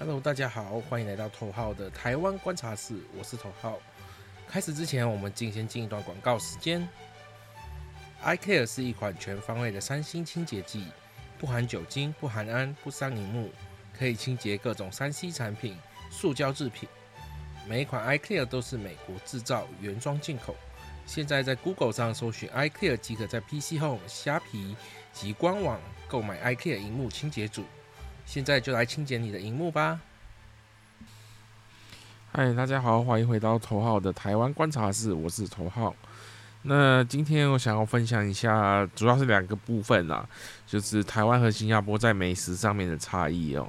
Hello，大家好，欢迎来到头号的台湾观察室，我是头号。开始之前，我们进先进一段广告时间。iCare 是一款全方位的三星清洁剂，不含酒精、不含氨、不伤荧幕，可以清洁各种三 C 产品、塑胶制品。每一款 iCare 都是美国制造，原装进口。现在在 Google 上搜寻 iCare，即可在 PC Home、虾皮及官网购买 iCare 荧幕清洁组。现在就来清洁你的荧幕吧！嗨，大家好，欢迎回到头号的台湾观察室，我是头号。那今天我想要分享一下，主要是两个部分啦，就是台湾和新加坡在美食上面的差异哦。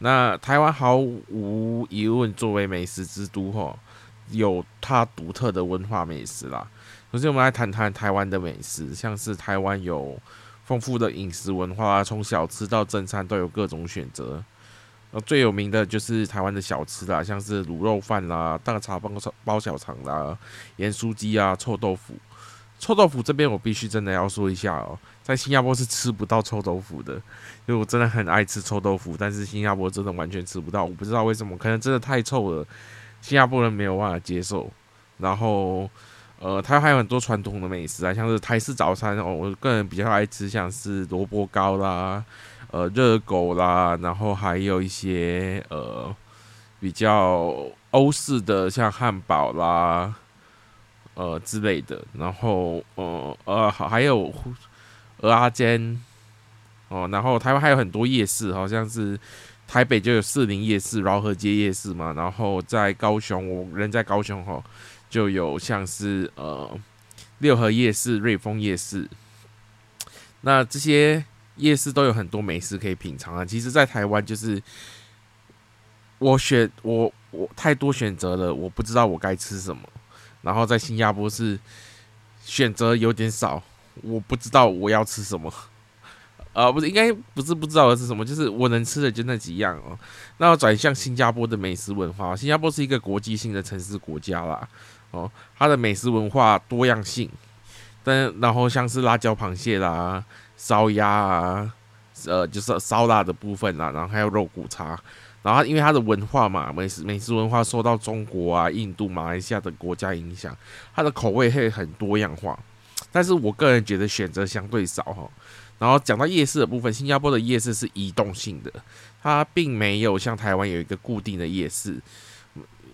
那台湾毫无疑问作为美食之都吼，有它独特的文化美食啦。首先，我们来谈谈台湾的美食，像是台湾有。丰富的饮食文化，从小吃到正餐都有各种选择。呃，最有名的就是台湾的小吃啦，像是卤肉饭啦、大肠包小包小肠啦、盐酥鸡啊、臭豆腐。臭豆腐这边我必须真的要说一下哦，在新加坡是吃不到臭豆腐的，因为我真的很爱吃臭豆腐，但是新加坡真的完全吃不到，我不知道为什么，可能真的太臭了，新加坡人没有办法接受。然后。呃，它还有很多传统的美食啊，像是台式早餐哦，我个人比较爱吃，像是萝卜糕啦，呃，热狗啦，然后还有一些呃比较欧式的，像汉堡啦，呃之类的，然后呃呃好还有鹅阿煎哦，然后台湾还有很多夜市，好像是台北就有士林夜市、饶河街夜市嘛，然后在高雄，我人在高雄哈。就有像是呃六合夜市、瑞丰夜市，那这些夜市都有很多美食可以品尝啊。其实，在台湾就是我选我我太多选择了，我不知道我该吃什么。然后在新加坡是选择有点少，我不知道我要吃什么。啊，不是，应该不是不知道的是什么，就是我能吃的就那几样哦。那转向新加坡的美食文化，新加坡是一个国际性的城市国家啦。哦，它的美食文化多样性，但然后像是辣椒螃蟹啦、烧鸭啊，呃，就是烧腊的部分啦，然后还有肉骨茶，然后因为它的文化嘛，美食美食文化受到中国啊、印度、马来西亚等国家影响，它的口味会很多样化。但是我个人觉得选择相对少哈。然后讲到夜市的部分，新加坡的夜市是移动性的，它并没有像台湾有一个固定的夜市。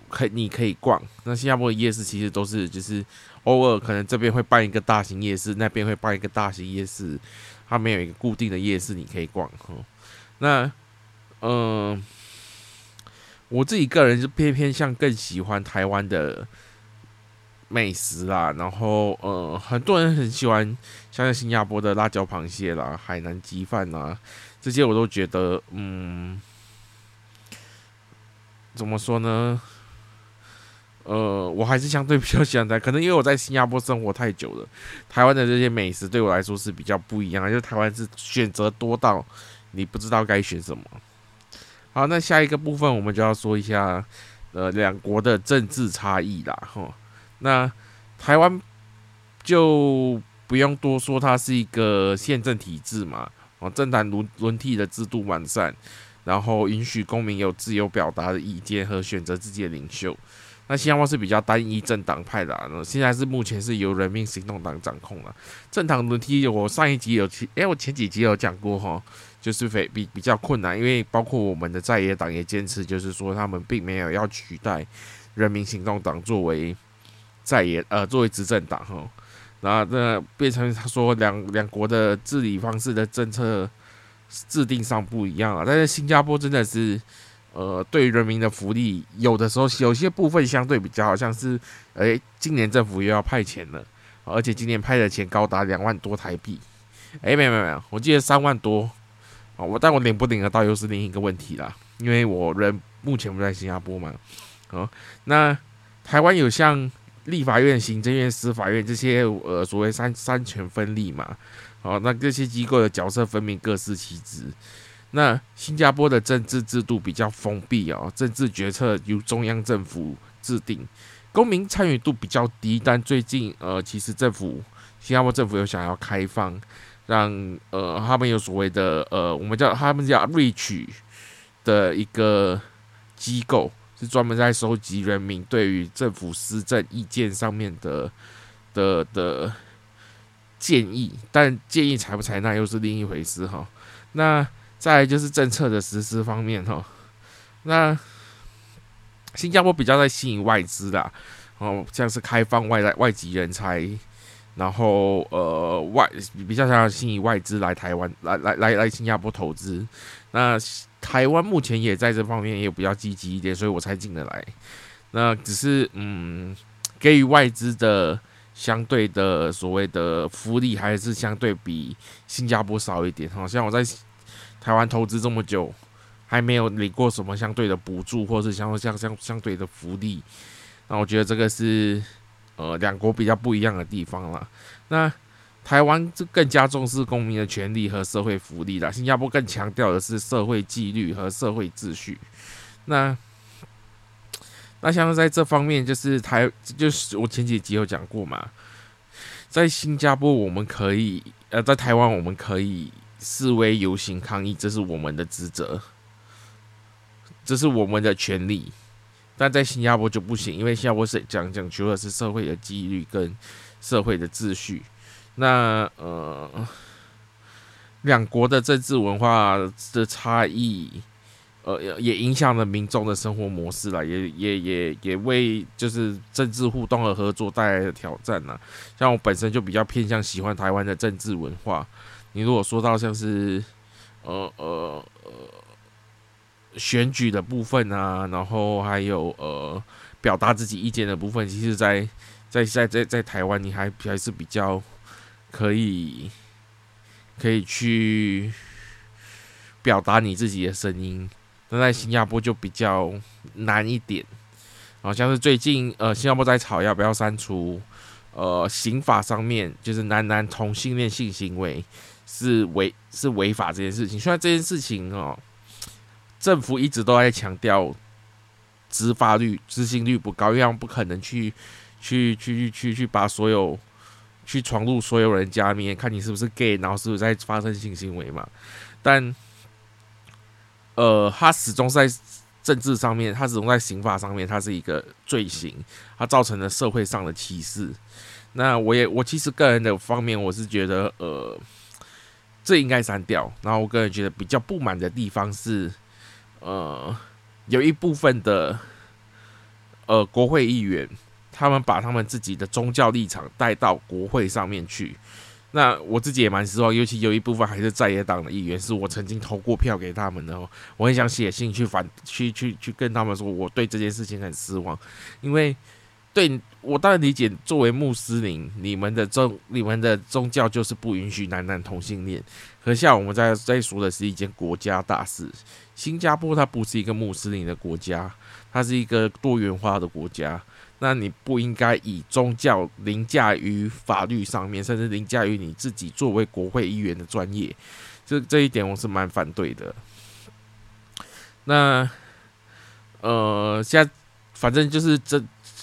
可你可以逛，那新加坡的夜市其实都是就是偶尔可能这边会办一个大型夜市，那边会办一个大型夜市，它没有一个固定的夜市你可以逛哈。那嗯，我自己个人就偏偏向更喜欢台湾的美食啦，然后呃，很多人很喜欢像新加坡的辣椒螃蟹啦、海南鸡饭啦，这些我都觉得嗯，怎么说呢？呃，我还是相对比较喜欢台，可能因为我在新加坡生活太久了，台湾的这些美食对我来说是比较不一样，就台湾是选择多到你不知道该选什么。好，那下一个部分我们就要说一下，呃，两国的政治差异啦，哈。那台湾就不用多说，它是一个宪政体制嘛，哦，政党轮轮替的制度完善，然后允许公民有自由表达的意见和选择自己的领袖。那新加坡是比较单一政党派的，现在是目前是由人民行动党掌控了。政党轮替，我上一集有提，哎，我前几集有讲过哈，就是非比比较困难，因为包括我们的在野党也坚持，就是说他们并没有要取代人民行动党作为在野呃作为执政党哈。然后那变成他说两两国的治理方式的政策制定上不一样啊，但是新加坡真的是。呃，对人民的福利，有的时候有些部分相对比较好像是，哎，今年政府又要派钱了，而且今年派的钱高达两万多台币，哎，没有没有没有，我记得三万多，哦，我但我领不领得到又是另一个问题啦，因为我人目前不在新加坡嘛，哦，那台湾有像立法院、行政院、司法院这些，呃，所谓三三权分立嘛，哦，那这些机构的角色分明，各司其职。那新加坡的政治制度比较封闭哦，政治决策由中央政府制定，公民参与度比较低。但最近呃，其实政府新加坡政府有想要开放，让呃他们有所谓的呃，我们叫他们叫 rich 的一个机构，是专门在收集人民对于政府施政意见上面的的的建议，但建议采不采纳又是另一回事哈。那再就是政策的实施方面哈，那新加坡比较在吸引外资啦，哦，像是开放外来外籍人才。然后呃外比较想要吸引外资来台湾来来来来新加坡投资，那台湾目前也在这方面也比较积极一点，所以我才进得来。那只是嗯，给予外资的相对的所谓的福利还是相对比新加坡少一点。好像我在台湾投资这么久，还没有领过什么相对的补助或是相相相相对的福利。那我觉得这个是。呃，两国比较不一样的地方了。那台湾这更加重视公民的权利和社会福利啦，新加坡更强调的是社会纪律和社会秩序。那那像在这方面，就是台，就是我前几集有讲过嘛，在新加坡我们可以，呃，在台湾我们可以示威游行抗议，这是我们的职责，这是我们的权利。但在新加坡就不行，因为新加坡是讲讲求的是社会的纪律跟社会的秩序。那呃，两国的政治文化的差异，呃，也影响了民众的生活模式了，也也也也为就是政治互动和合作带来的挑战了。像我本身就比较偏向喜欢台湾的政治文化。你如果说到像是呃呃呃。选举的部分啊，然后还有呃表达自己意见的部分，其实，在在在在在台湾，你还还是比较可以可以去表达你自己的声音。那在新加坡就比较难一点，好像是最近呃新加坡在吵要不要删除呃刑法上面就是男男同性恋性行为是违是违法这件事情。虽然这件事情哦。政府一直都在强调执法率、执行率不高，因为不可能去、去、去、去、去把所有去闯入所有人家里面，看你是不是 gay，然后是不是在发生性行为嘛。但，呃，他始终在政治上面，他始终在刑法上面，它是一个罪行，它造成了社会上的歧视。那我也，我其实个人的方面，我是觉得，呃，这应该删掉。然后我个人觉得比较不满的地方是。呃，有一部分的呃国会议员，他们把他们自己的宗教立场带到国会上面去。那我自己也蛮失望，尤其有一部分还是在野党的议员，是我曾经投过票给他们的。我很想写信去反，去去去跟他们说，我对这件事情很失望，因为。对我当然理解，作为穆斯林，你们的宗你们的宗教就是不允许男男同性恋。可像我们在在说的是一件国家大事，新加坡它不是一个穆斯林的国家，它是一个多元化的国家。那你不应该以宗教凌驾于法律上面，甚至凌驾于你自己作为国会议员的专业。这这一点我是蛮反对的。那呃，现在反正就是这。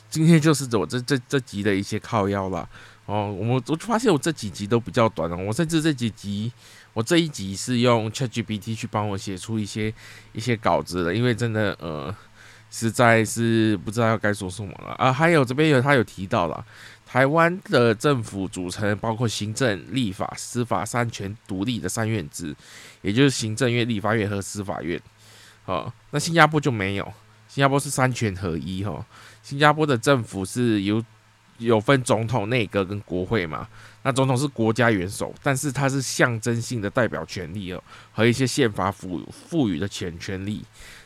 今天就是我这这这集的一些靠腰了哦，我我就发现我这几集都比较短哦，我甚至这几集我这一集是用 ChatGPT 去帮我写出一些一些稿子的，因为真的呃实在是不知道要该说什么了啊。还有这边有他有提到了，台湾的政府组成包括行政、立法、司法三权独立的三院制，也就是行政院、立法院和司法院。好，那新加坡就没有，新加坡是三权合一哈。新加坡的政府是由有分总统、内阁跟国会嘛？那总统是国家元首，但是他是象征性的代表权利哦，和一些宪法赋赋予的权权利。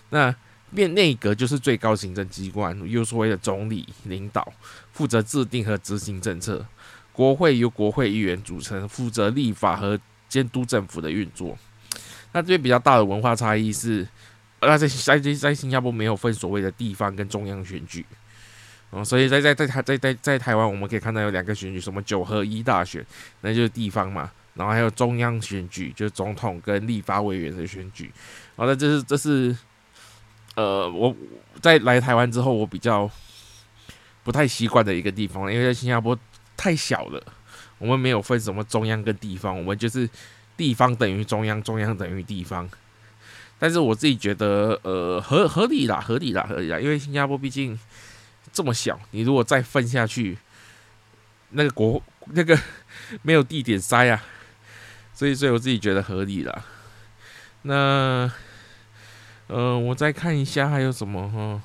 那变内阁就是最高行政机关，由所谓的总理领导，负责制定和执行政策。国会由国会议员组成，负责立法和监督政府的运作。那这边比较大的文化差异是，那在在在新加坡没有分所谓的地方跟中央选举。哦，所以在在在台在在在台湾，我们可以看到有两个选举，什么九合一大选，那就是地方嘛，然后还有中央选举，就是总统跟立法委员的选举。好，那这是这是，呃，我在来台湾之后，我比较不太习惯的一个地方，因为在新加坡太小了，我们没有分什么中央跟地方，我们就是地方等于中央，中央等于地方。但是我自己觉得，呃，合合理啦，合理啦，合理啦，因为新加坡毕竟这么小，你如果再分下去，那个国那个 没有地点塞啊，所以所以我自己觉得合理啦。那，呃，我再看一下还有什么哈。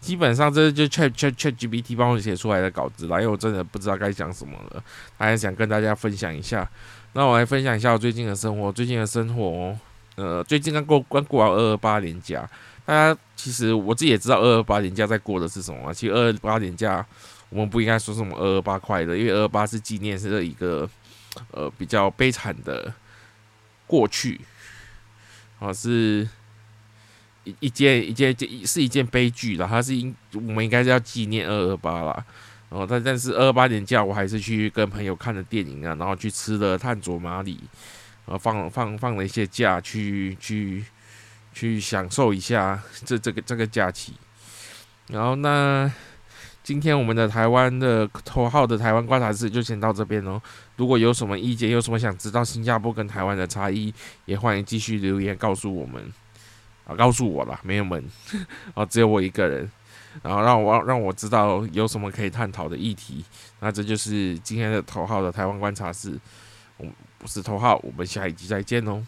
基本上这就 Chat Chat Chat GPT 帮我写出来的稿子啦，因为我真的不知道该讲什么了，还想跟大家分享一下。那我来分享一下我最近的生活。最近的生活，呃，最近刚过刚过完二二八年假，大家其实我自己也知道二二八年假在过的是什么。其实二二八年假我们不应该说什么二二八快乐，因为二二八是纪念是一个呃比较悲惨的过去，啊是。一一件一件件是一件悲剧了，它是应我们应该是要纪念二二八啦。然后但但是二二八年假我还是去跟朋友看了电影啊，然后去吃了探索马里，然后放放放了一些假去去去享受一下这这个这个假期。然后那今天我们的台湾的头号的台湾观察室就先到这边哦。如果有什么意见，有什么想知道新加坡跟台湾的差异，也欢迎继续留言告诉我们。啊，告诉我了，没有门 啊，只有我一个人，然后让我让我知道有什么可以探讨的议题，那这就是今天的头号的台湾观察室，我我是头号，我们下一集再见哦。